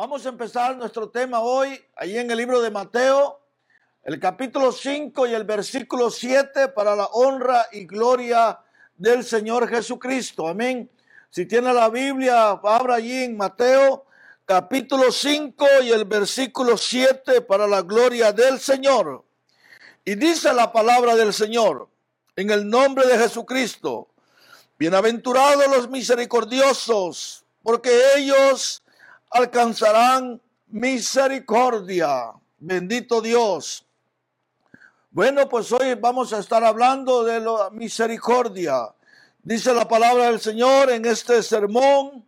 Vamos a empezar nuestro tema hoy, ahí en el libro de Mateo, el capítulo 5 y el versículo 7 para la honra y gloria del Señor Jesucristo. Amén. Si tiene la Biblia, abra allí en Mateo capítulo 5 y el versículo 7 para la gloria del Señor. Y dice la palabra del Señor en el nombre de Jesucristo. Bienaventurados los misericordiosos, porque ellos alcanzarán misericordia. Bendito Dios. Bueno, pues hoy vamos a estar hablando de la misericordia. Dice la palabra del Señor en este sermón.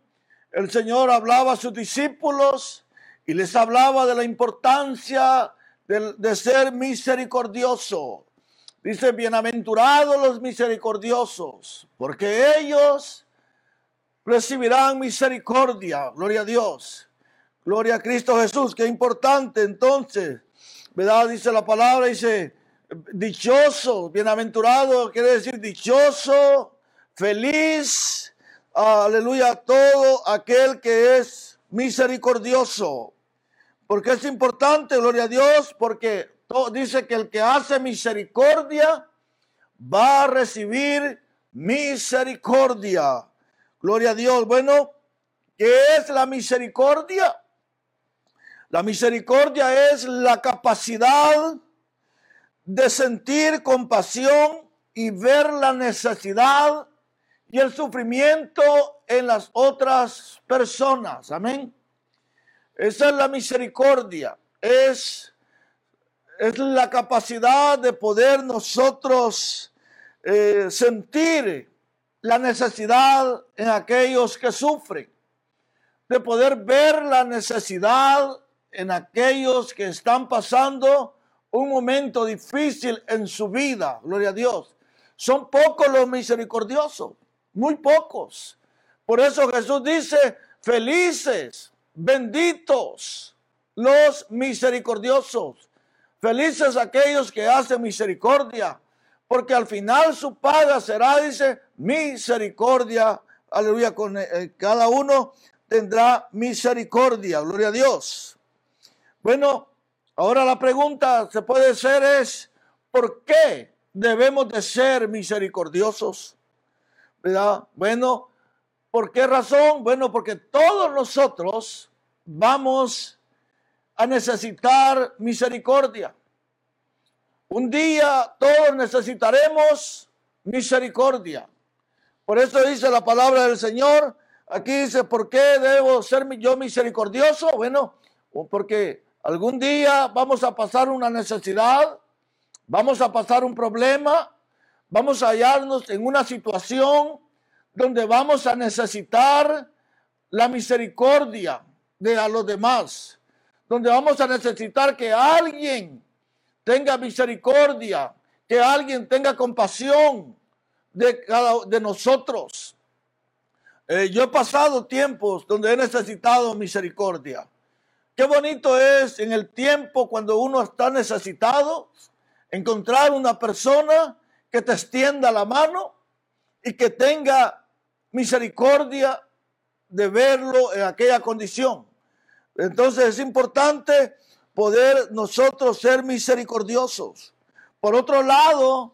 El Señor hablaba a sus discípulos y les hablaba de la importancia de, de ser misericordioso. Dice, bienaventurados los misericordiosos, porque ellos recibirán misericordia. Gloria a Dios. Gloria a Cristo Jesús. Qué importante entonces. ¿Verdad? Dice la palabra, dice, dichoso, bienaventurado, quiere decir dichoso, feliz, aleluya, todo aquel que es misericordioso. Porque es importante, gloria a Dios, porque dice que el que hace misericordia va a recibir misericordia. Gloria a Dios. Bueno, ¿qué es la misericordia? La misericordia es la capacidad de sentir compasión y ver la necesidad y el sufrimiento en las otras personas. Amén. Esa es la misericordia. Es, es la capacidad de poder nosotros eh, sentir la necesidad en aquellos que sufren, de poder ver la necesidad en aquellos que están pasando un momento difícil en su vida, gloria a Dios. Son pocos los misericordiosos, muy pocos. Por eso Jesús dice, felices, benditos los misericordiosos, felices aquellos que hacen misericordia, porque al final su paga será, dice, misericordia. Aleluya, con eh, eh, cada uno tendrá misericordia. Gloria a Dios. Bueno, ahora la pregunta se puede hacer es, ¿por qué debemos de ser misericordiosos? ¿Verdad? Bueno, ¿por qué razón? Bueno, porque todos nosotros vamos a necesitar misericordia. Un día todos necesitaremos misericordia. Por eso dice la palabra del Señor. Aquí dice, ¿por qué debo ser yo misericordioso? Bueno, porque algún día vamos a pasar una necesidad, vamos a pasar un problema, vamos a hallarnos en una situación donde vamos a necesitar la misericordia de a los demás, donde vamos a necesitar que alguien tenga misericordia, que alguien tenga compasión de cada de nosotros. Eh, yo he pasado tiempos donde he necesitado misericordia. Qué bonito es en el tiempo cuando uno está necesitado encontrar una persona que te extienda la mano y que tenga misericordia de verlo en aquella condición. Entonces es importante poder nosotros ser misericordiosos. Por otro lado,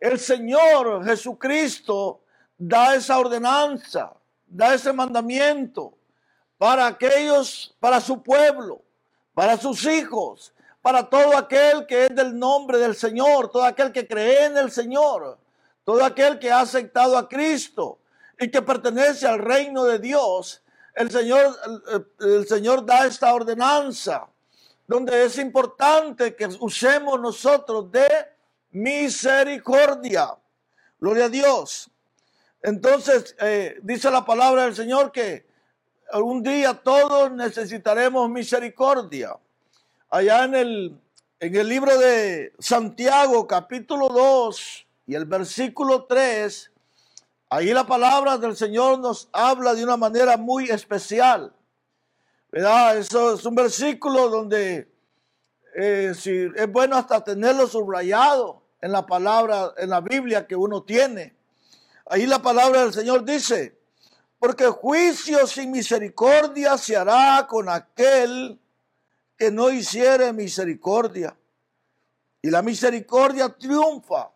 el Señor Jesucristo da esa ordenanza, da ese mandamiento para aquellos, para su pueblo, para sus hijos, para todo aquel que es del nombre del Señor, todo aquel que cree en el Señor, todo aquel que ha aceptado a Cristo y que pertenece al reino de Dios. El Señor, el, Señor da esta ordenanza donde es importante que usemos nosotros de misericordia. Gloria a Dios. Entonces, eh, dice la palabra del Señor que algún día todos necesitaremos misericordia. Allá en el, en el libro de Santiago, capítulo 2 y el versículo 3, ahí la palabra del Señor nos habla de una manera muy especial. ¿verdad? Eso es un versículo donde eh, es bueno hasta tenerlo subrayado en la palabra, en la Biblia que uno tiene. Ahí la palabra del Señor dice, porque juicio sin misericordia se hará con aquel que no hiciere misericordia. Y la misericordia triunfa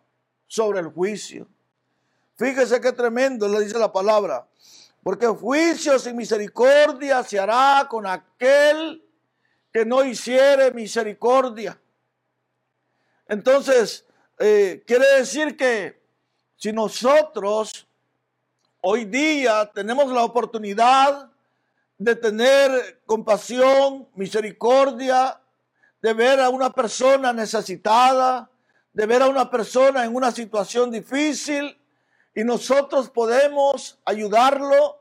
sobre el juicio. Fíjese qué tremendo le dice la palabra. Porque juicio sin misericordia se hará con aquel que no hiciere misericordia. Entonces, eh, quiere decir que si nosotros hoy día tenemos la oportunidad de tener compasión, misericordia, de ver a una persona necesitada, de ver a una persona en una situación difícil y nosotros podemos ayudarlo,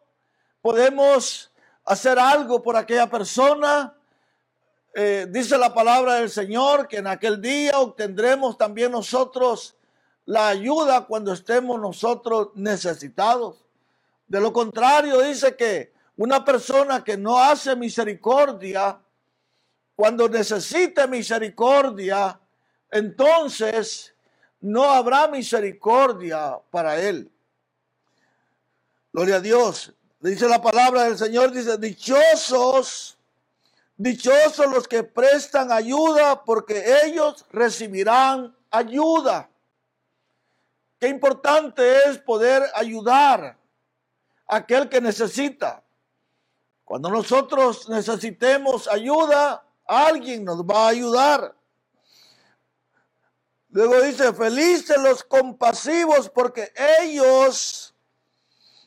podemos hacer algo por aquella persona. Eh, dice la palabra del Señor que en aquel día obtendremos también nosotros la ayuda cuando estemos nosotros necesitados. De lo contrario, dice que una persona que no hace misericordia, cuando necesite misericordia, entonces no habrá misericordia para él. Gloria a Dios. Dice la palabra del Señor, dice, dichosos, dichosos los que prestan ayuda porque ellos recibirán ayuda. Qué importante es poder ayudar a aquel que necesita. Cuando nosotros necesitemos ayuda, alguien nos va a ayudar. Luego dice, felices los compasivos porque ellos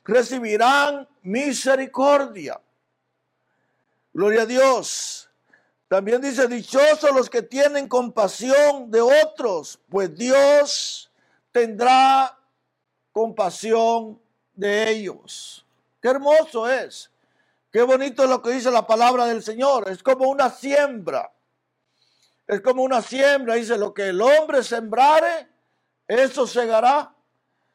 recibirán misericordia. Gloria a Dios. También dice, dichosos los que tienen compasión de otros, pues Dios tendrá compasión de ellos. Qué hermoso es. Qué bonito es lo que dice la palabra del Señor. Es como una siembra. Es como una siembra, dice, lo que el hombre sembrare, eso segará.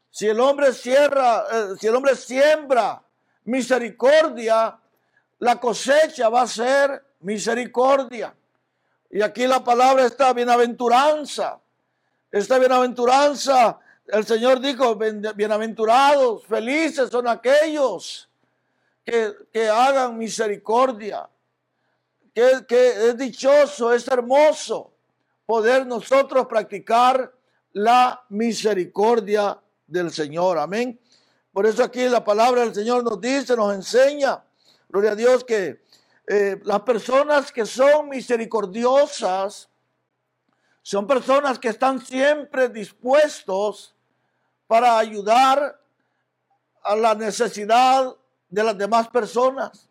Si el hombre cierra, eh, si el hombre siembra misericordia, la cosecha va a ser misericordia. Y aquí la palabra está bienaventuranza. Esta bienaventuranza, el Señor dijo, bienaventurados, felices son aquellos que, que hagan misericordia que, es dichoso, es hermoso poder nosotros practicar la misericordia del Señor. Amén. Por eso aquí la palabra del Señor nos dice, nos enseña, gloria a Dios, que eh, las personas que son misericordiosas son personas que están siempre dispuestos para ayudar a la necesidad de las demás personas.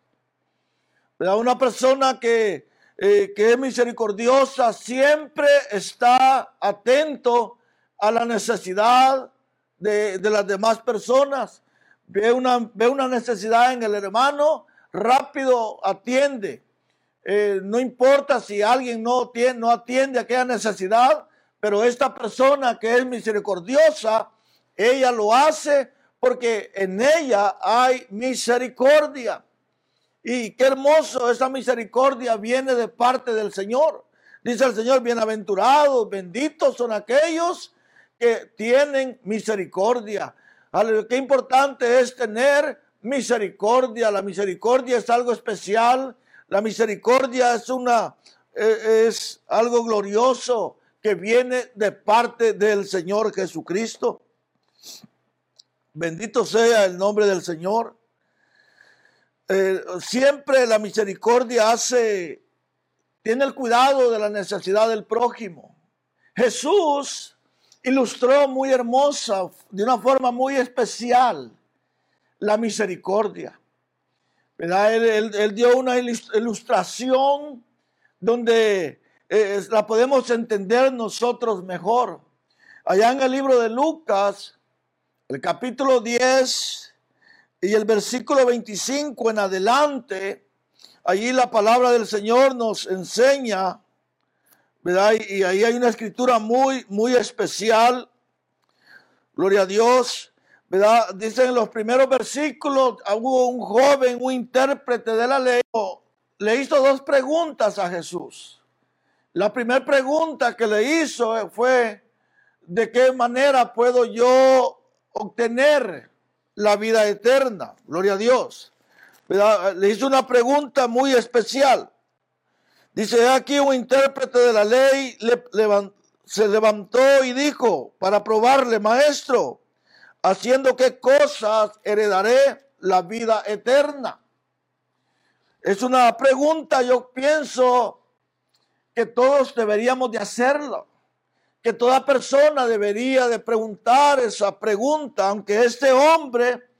Una persona que, eh, que es misericordiosa siempre está atento a la necesidad de, las demás personas. Ve una, ve una necesidad en el hermano, rápido atiende. Eh, no importa si alguien no, tiene, no atiende aquella necesidad, pero esta persona que es misericordiosa, ella lo hace porque en ella hay misericordia. Y qué hermoso, esa misericordia viene de parte del Señor. Dice el Señor, bienaventurados, benditos son aquellos que tienen misericordia. Qué importante es tener misericordia. La misericordia es algo especial. La misericordia es una e, es algo glorioso que viene de parte del Señor Jesucristo. Bendito sea el nombre del Señor. Eh, siempre la misericordia hace, tiene el cuidado de la necesidad del prójimo. Jesús ilustró muy hermosa, de una forma muy especial, la misericordia. Él, dio una ilustración donde eh, la podemos entender nosotros mejor. Allá en el libro de Lucas, el capítulo 10, y el versículo 25 en adelante, allí la palabra del Señor nos enseña, ¿verdad? Y ahí hay una escritura muy, muy especial. Gloria a Dios, ¿verdad? Dicen en los primeros versículos, hubo un joven, un intérprete de la ley, le hizo dos preguntas a Jesús. La primera pregunta que le hizo fue, ¿de qué manera puedo yo obtener la vida eterna. Gloria a Dios. Le hizo una pregunta muy especial. Dice aquí un intérprete de la ley se levantó y dijo para probarle, maestro, haciendo qué cosas heredaré la vida eterna. Es una pregunta, yo pienso que todos deberíamos de hacerlo, que toda persona debería de preguntar esa pregunta, aunque este hombre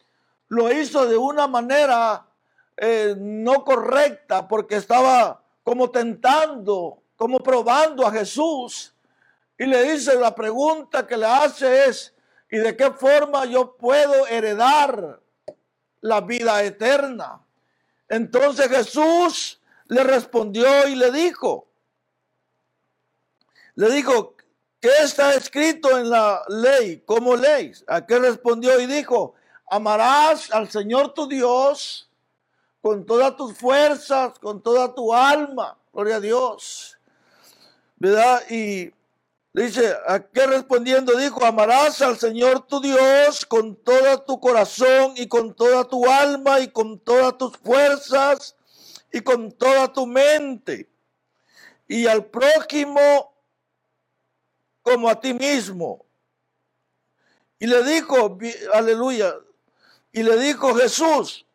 lo hizo de una manera eh, no correcta, porque estaba como tentando, como probando a Jesús. Y le dice, la pregunta que le hace es, ¿y de qué forma yo puedo heredar la vida eterna? Entonces Jesús le respondió y le dijo, le dijo, ¿qué está escrito en la ley? ¿Cómo ley? ¿A qué respondió y dijo? Amarás al Señor tu Dios con todas tus fuerzas, con toda tu alma. Gloria a Dios. ¿Verdad? Y dice, ¿a qué respondiendo? Dijo, amarás al Señor tu Dios con todo tu corazón y con toda tu alma y con todas tus fuerzas y con toda tu mente. Y al prójimo como a ti mismo. Y le dijo, aleluya, y le dijo Jesús,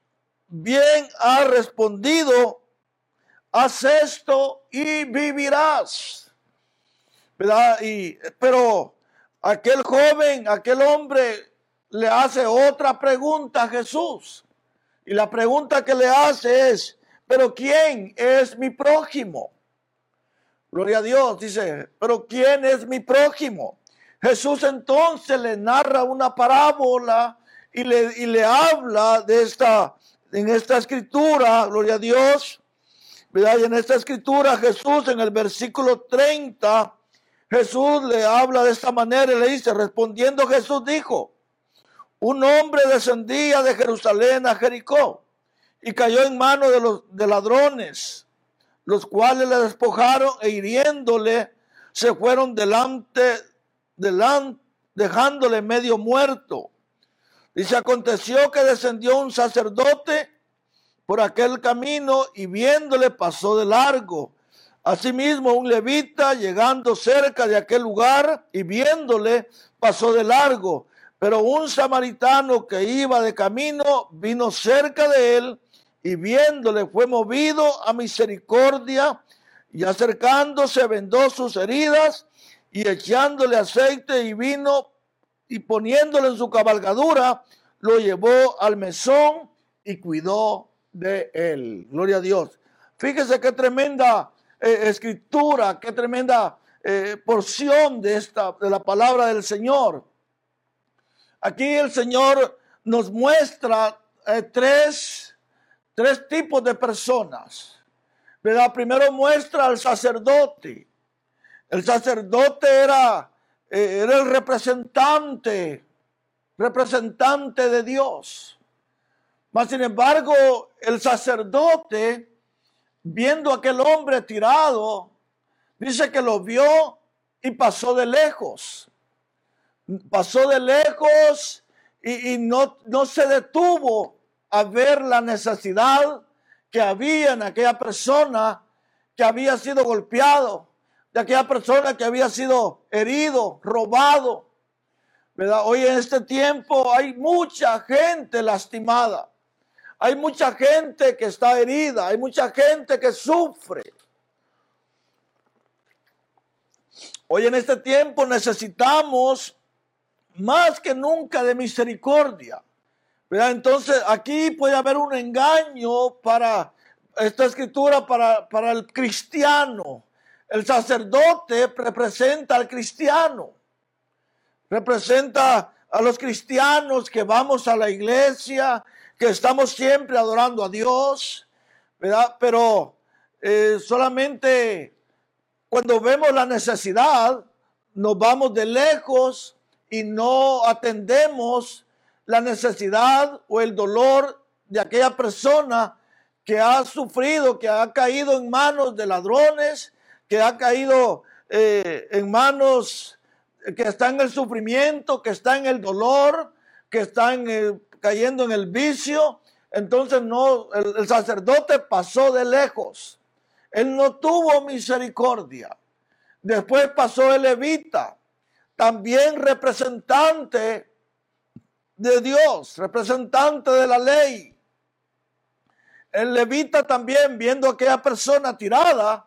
bien ha respondido, haz esto y vivirás. Y, pero aquel joven, aquel hombre le hace otra pregunta a Jesús. Y la pregunta que le hace es, pero ¿quién es mi prójimo? Gloria a Dios, dice, pero ¿quién es mi prójimo? Jesús entonces le narra una parábola y le, y le habla de esta, en esta escritura, gloria a Dios, ¿verdad? Y en esta escritura Jesús en el versículo 30, Jesús le habla de esta manera y le dice, respondiendo Jesús dijo, un hombre descendía de Jerusalén a Jericó y cayó en manos de los de ladrones, los cuales le despojaron e hiriéndole se fueron delante, delante, dejándole medio muerto. Y se aconteció que descendió un sacerdote por aquel camino y viéndole pasó de largo. Asimismo, un levita llegando cerca de aquel lugar y viéndole pasó de largo. Pero un samaritano que iba de camino vino cerca de él y viéndole fue movido a misericordia y acercándose vendó sus heridas y echándole aceite y vino y poniéndolo en su cabalgadura, lo llevó al mesón y cuidó de él. Gloria a Dios. Fíjese qué tremenda eh, escritura, qué tremenda eh, porción de esta, de la palabra del Señor. Aquí el Señor nos muestra eh, tres, tres tipos de personas. Primero muestra al sacerdote. El sacerdote era era el representante, representante de Dios. Mas sin embargo, el sacerdote, viendo a aquel hombre tirado, dice que lo vio y pasó de lejos. Pasó de lejos y, no, no se detuvo a ver la necesidad que había en aquella persona que había sido golpeado de aquella persona que había sido herido, robado. ¿Verdad? Hoy en este tiempo hay mucha gente lastimada. Hay mucha gente que está herida. Hay mucha gente que sufre. Hoy en este tiempo necesitamos más que nunca de misericordia. Entonces aquí puede haber un engaño para esta escritura, para, para el cristiano el sacerdote representa al cristiano, representa a los cristianos que vamos a la iglesia, que estamos siempre adorando a Dios, ¿verdad? Pero eh, solamente cuando vemos la necesidad, nos vamos de lejos y no atendemos la necesidad o el dolor de aquella persona que ha sufrido, que ha caído en manos de ladrones, que ha caído eh, en manos, que está en el sufrimiento, que está en el dolor, que está en cayendo en el vicio, entonces no, el, el sacerdote pasó de lejos. Él no tuvo misericordia. Después pasó el levita, también representante de Dios, representante de la ley. El levita también, viendo a aquella persona tirada,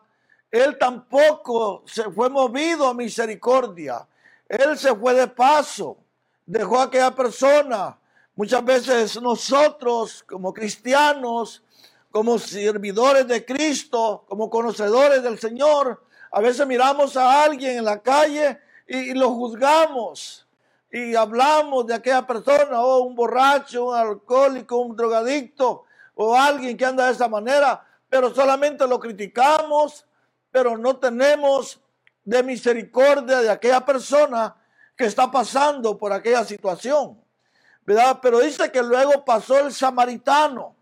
él tampoco se fue movido a misericordia. Él se fue de paso, dejó a aquella persona. Muchas veces nosotros como cristianos, como servidores de Cristo, como conocedores del Señor, a veces miramos a alguien en la calle y, lo juzgamos y hablamos de aquella persona, o oh, un borracho, un alcohólico, un drogadicto, o alguien que anda de esa manera, pero solamente lo criticamos, pero no tenemos de misericordia de aquella persona que está pasando por aquella situación. Pero dice que luego pasó el samaritano.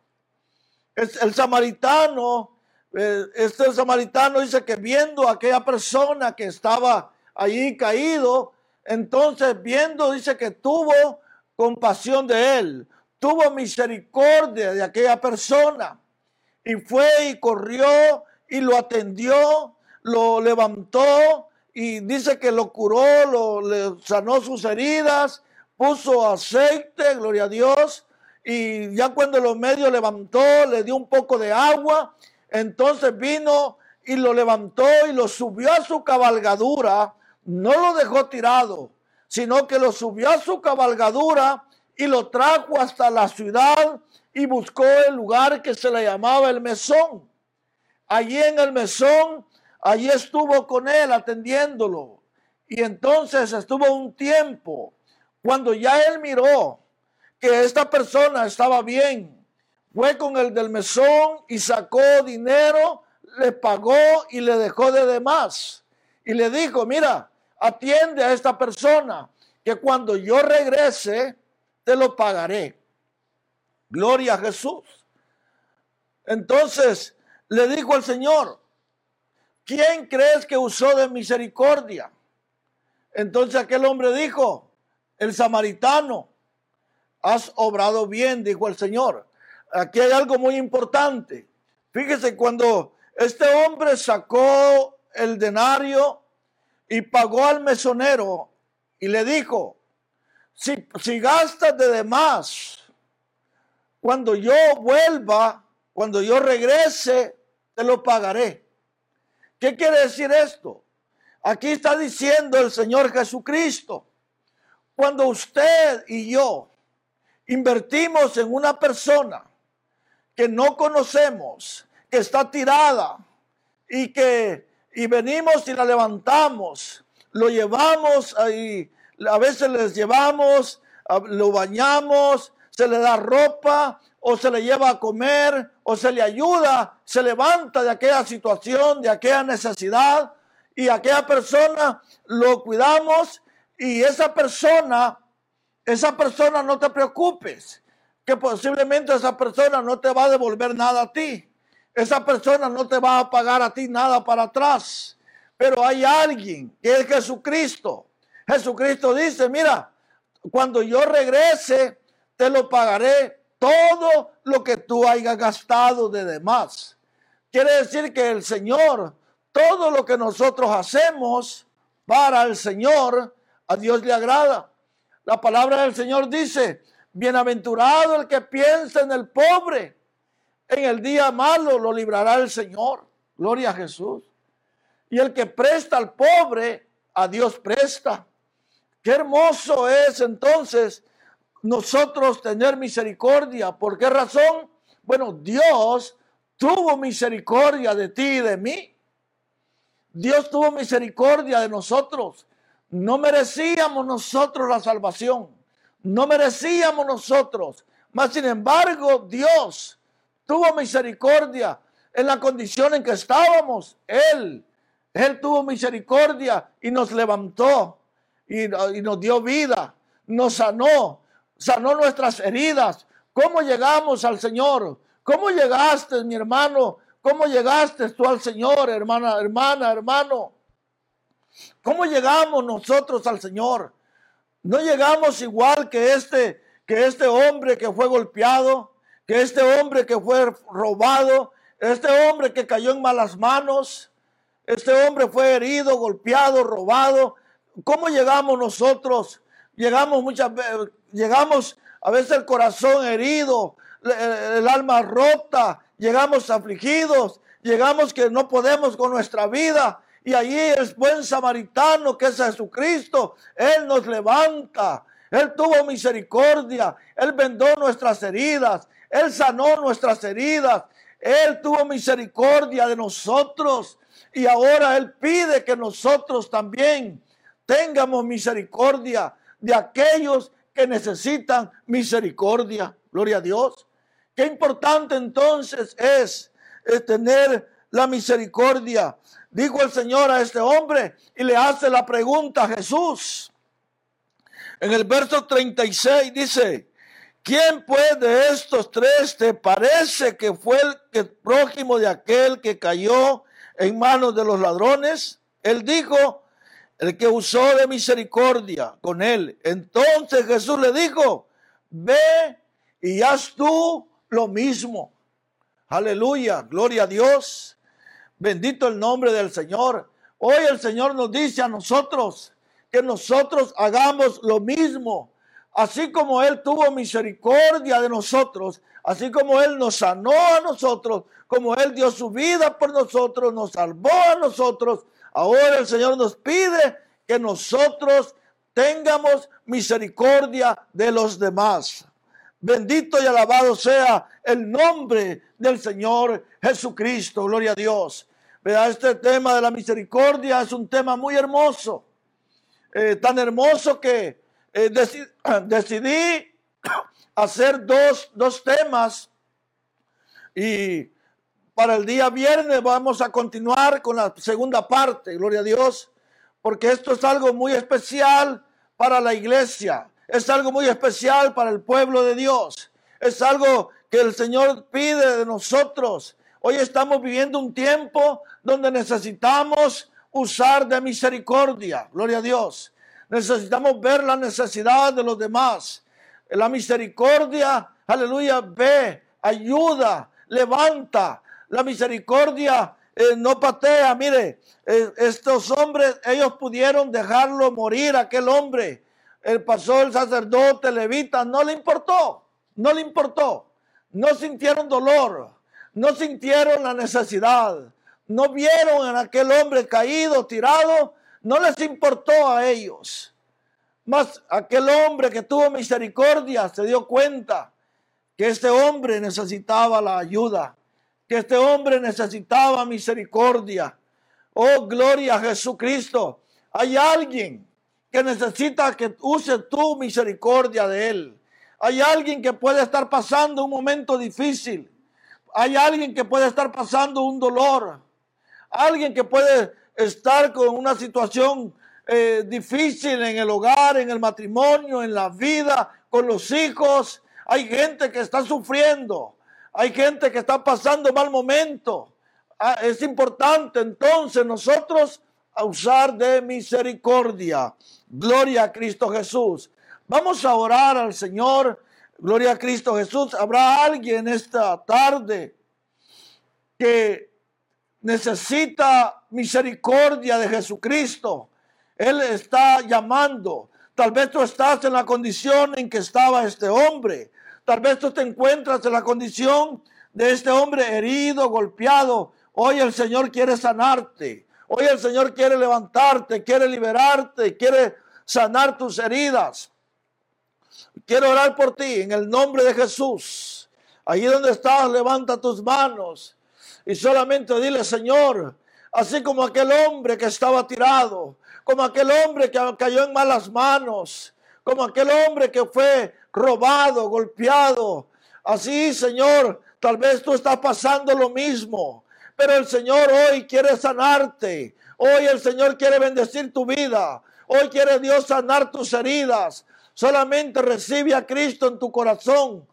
El, samaritano, eh, este samaritano dice que viendo a aquella persona que estaba allí caído, entonces viendo, dice que tuvo compasión de él, tuvo misericordia de aquella persona y fue y corrió y lo atendió, lo levantó y dice que lo curó, lo le sanó sus heridas, puso aceite, gloria a Dios, y ya cuando lo medio levantó, le dio un poco de agua, entonces vino y lo levantó y lo subió a su cabalgadura, no lo dejó tirado, sino que lo subió a su cabalgadura y lo trajo hasta la ciudad y buscó el lugar que se le llamaba el mesón. Allí en el mesón, allí estuvo con él atendiéndolo. Y entonces estuvo un tiempo. Cuando ya él miró que esta persona estaba bien, fue con el del mesón y sacó dinero, le pagó y le dejó de demás. Y le dijo, mira, atiende a esta persona, que cuando yo regrese, te lo pagaré. Gloria a Jesús. Entonces, le dijo al Señor, ¿quién crees que usó de misericordia? Entonces aquel hombre dijo, el samaritano, has obrado bien, dijo el Señor. Aquí hay algo muy importante. Fíjese, cuando este hombre sacó el denario y pagó al mesonero y le dijo, si, si gastas de demás, cuando yo vuelva, cuando yo regrese, te lo pagaré. ¿Qué quiere decir esto? Aquí está diciendo el Señor Jesucristo, cuando usted y yo invertimos en una persona que no conocemos, que está tirada y que y venimos y la levantamos, lo llevamos ahí, a veces les llevamos, lo bañamos, se le da ropa, o se le lleva a comer, o se le ayuda, se levanta de aquella situación, de aquella necesidad, y aquella persona lo cuidamos, y esa persona, esa persona no te preocupes, que posiblemente esa persona no te va a devolver nada a ti. Esa persona no te va a pagar a ti nada para atrás. Pero hay alguien que es Jesucristo. Jesucristo dice, mira, cuando yo regrese, te lo pagaré todo lo que tú hayas gastado de demás. Quiere decir que el Señor, todo lo que nosotros hacemos para el Señor, a Dios le agrada. La palabra del Señor dice, bienaventurado el que piensa en el pobre. En el día malo lo librará el Señor. Gloria a Jesús. Y el que presta al pobre, a Dios presta. Qué hermoso es entonces nosotros tener misericordia. ¿Por qué razón? Bueno, Dios tuvo misericordia de ti y de mí. Dios tuvo misericordia de nosotros. No merecíamos nosotros la salvación. No merecíamos nosotros. Mas sin embargo, Dios tuvo misericordia en la condición en que estábamos. Él, Él tuvo misericordia y nos levantó y, y nos dio vida, nos sanó, sanó nuestras heridas. ¿Cómo llegamos al Señor? ¿Cómo llegaste, mi hermano? ¿Cómo llegaste tú al Señor, hermana, hermana, hermano? ¿Cómo llegamos nosotros al Señor? No llegamos igual que este que este hombre que fue golpeado, que este hombre que fue robado, este hombre que cayó en malas manos, este hombre fue herido, golpeado, robado. ¿Cómo llegamos nosotros? Llegamos muchas veces, llegamos a veces el corazón herido, el alma rota, llegamos afligidos, llegamos que no podemos con nuestra vida. Y allí el buen samaritano que es Jesucristo, Él nos levanta. Él tuvo misericordia, Él vendó nuestras heridas, Él sanó nuestras heridas, Él tuvo misericordia de nosotros y ahora Él pide que nosotros también tengamos misericordia de aquellos que necesitan misericordia. Gloria a Dios. Qué importante entonces es, tener la misericordia. Dijo el Señor a este hombre y le hace la pregunta a Jesús. En el verso 36 dice, ¿quién pues de estos tres te parece que fue el prójimo de aquel que cayó en manos de los ladrones? Él dijo, el que usó de misericordia con él. Entonces Jesús le dijo, ve y haz tú lo mismo. Aleluya, gloria a Dios. Bendito el nombre del Señor. Hoy el Señor nos dice a nosotros que nosotros hagamos lo mismo. Así como Él tuvo misericordia de nosotros, así como Él nos sanó a nosotros, como Él dio su vida por nosotros, nos salvó a nosotros, ahora el Señor nos pide que nosotros tengamos misericordia de los demás. Bendito y alabado sea el nombre del Señor Jesucristo. Gloria a Dios. Vea, este tema de la misericordia es un tema muy hermoso. Eh, tan hermoso que eh, decidí hacer dos, dos temas y para el día viernes vamos a continuar con la segunda parte, gloria a Dios, porque esto es algo muy especial para la iglesia, es algo muy especial para el pueblo de Dios, es algo que el Señor pide de nosotros. Hoy estamos viviendo un tiempo donde necesitamos usar de misericordia, gloria a Dios. Necesitamos ver la necesidad de los demás. La misericordia, aleluya, ve, ayuda, levanta. La misericordia eh, no patea. Mire, eh, estos hombres, ellos pudieron dejarlo morir, aquel hombre. El pastor, el sacerdote, levita, no le importó, no le importó. No sintieron dolor, no sintieron la necesidad, no vieron a aquel hombre caído, tirado, no les importó a ellos. Mas aquel hombre que tuvo misericordia se dio cuenta que este hombre necesitaba la ayuda, que este hombre necesitaba misericordia. Oh, gloria a Jesucristo. Hay alguien que necesita que use tu misericordia de él. Hay alguien que puede estar pasando un momento difícil. Hay alguien que puede estar pasando un dolor. Alguien que puede estar con una situación eh, difícil en el hogar, en el matrimonio, en la vida, con los hijos. Hay gente que está sufriendo. Hay gente que está pasando mal momento. Ah, es importante entonces nosotros usar de misericordia. Gloria a Cristo Jesús. Vamos a orar al Señor. Gloria a Cristo Jesús. Habrá alguien esta tarde que necesita misericordia de Jesucristo. Él está llamando. Tal vez tú estás en la condición en que estaba este hombre. Tal vez tú te encuentras en la condición de este hombre herido, golpeado. Hoy el Señor quiere sanarte. Hoy el Señor quiere levantarte, quiere liberarte, quiere sanar tus heridas. Quiero orar por ti en el nombre de Jesús. Allí donde estás, levanta tus manos y solamente dile, Señor, así como aquel hombre que estaba tirado, como aquel hombre que cayó en malas manos, como aquel hombre que fue robado, golpeado. Así, Señor, tal vez tú estás pasando lo mismo, pero el Señor hoy quiere sanarte. Hoy el Señor quiere bendecir tu vida. Hoy quiere Dios sanar tus heridas. Solamente recibe a Cristo en tu corazón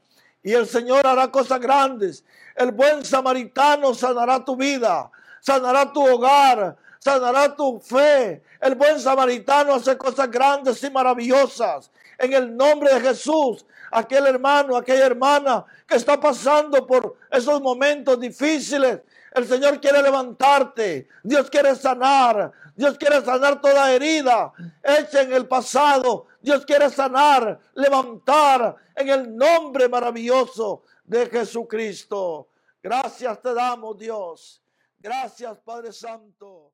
y el Señor hará cosas grandes. El buen samaritano sanará tu vida, sanará tu hogar, sanará tu fe. El buen samaritano hace cosas grandes y maravillosas. en el nombre de Jesús. Aquel hermano, aquella hermana que está pasando por esos momentos difíciles. El Señor quiere levantarte. Dios quiere sanar. Dios quiere sanar toda herida hecha en el pasado. Dios quiere sanar, levantar en el nombre maravilloso de Jesucristo. Gracias te damos, Dios. Gracias, Padre Santo.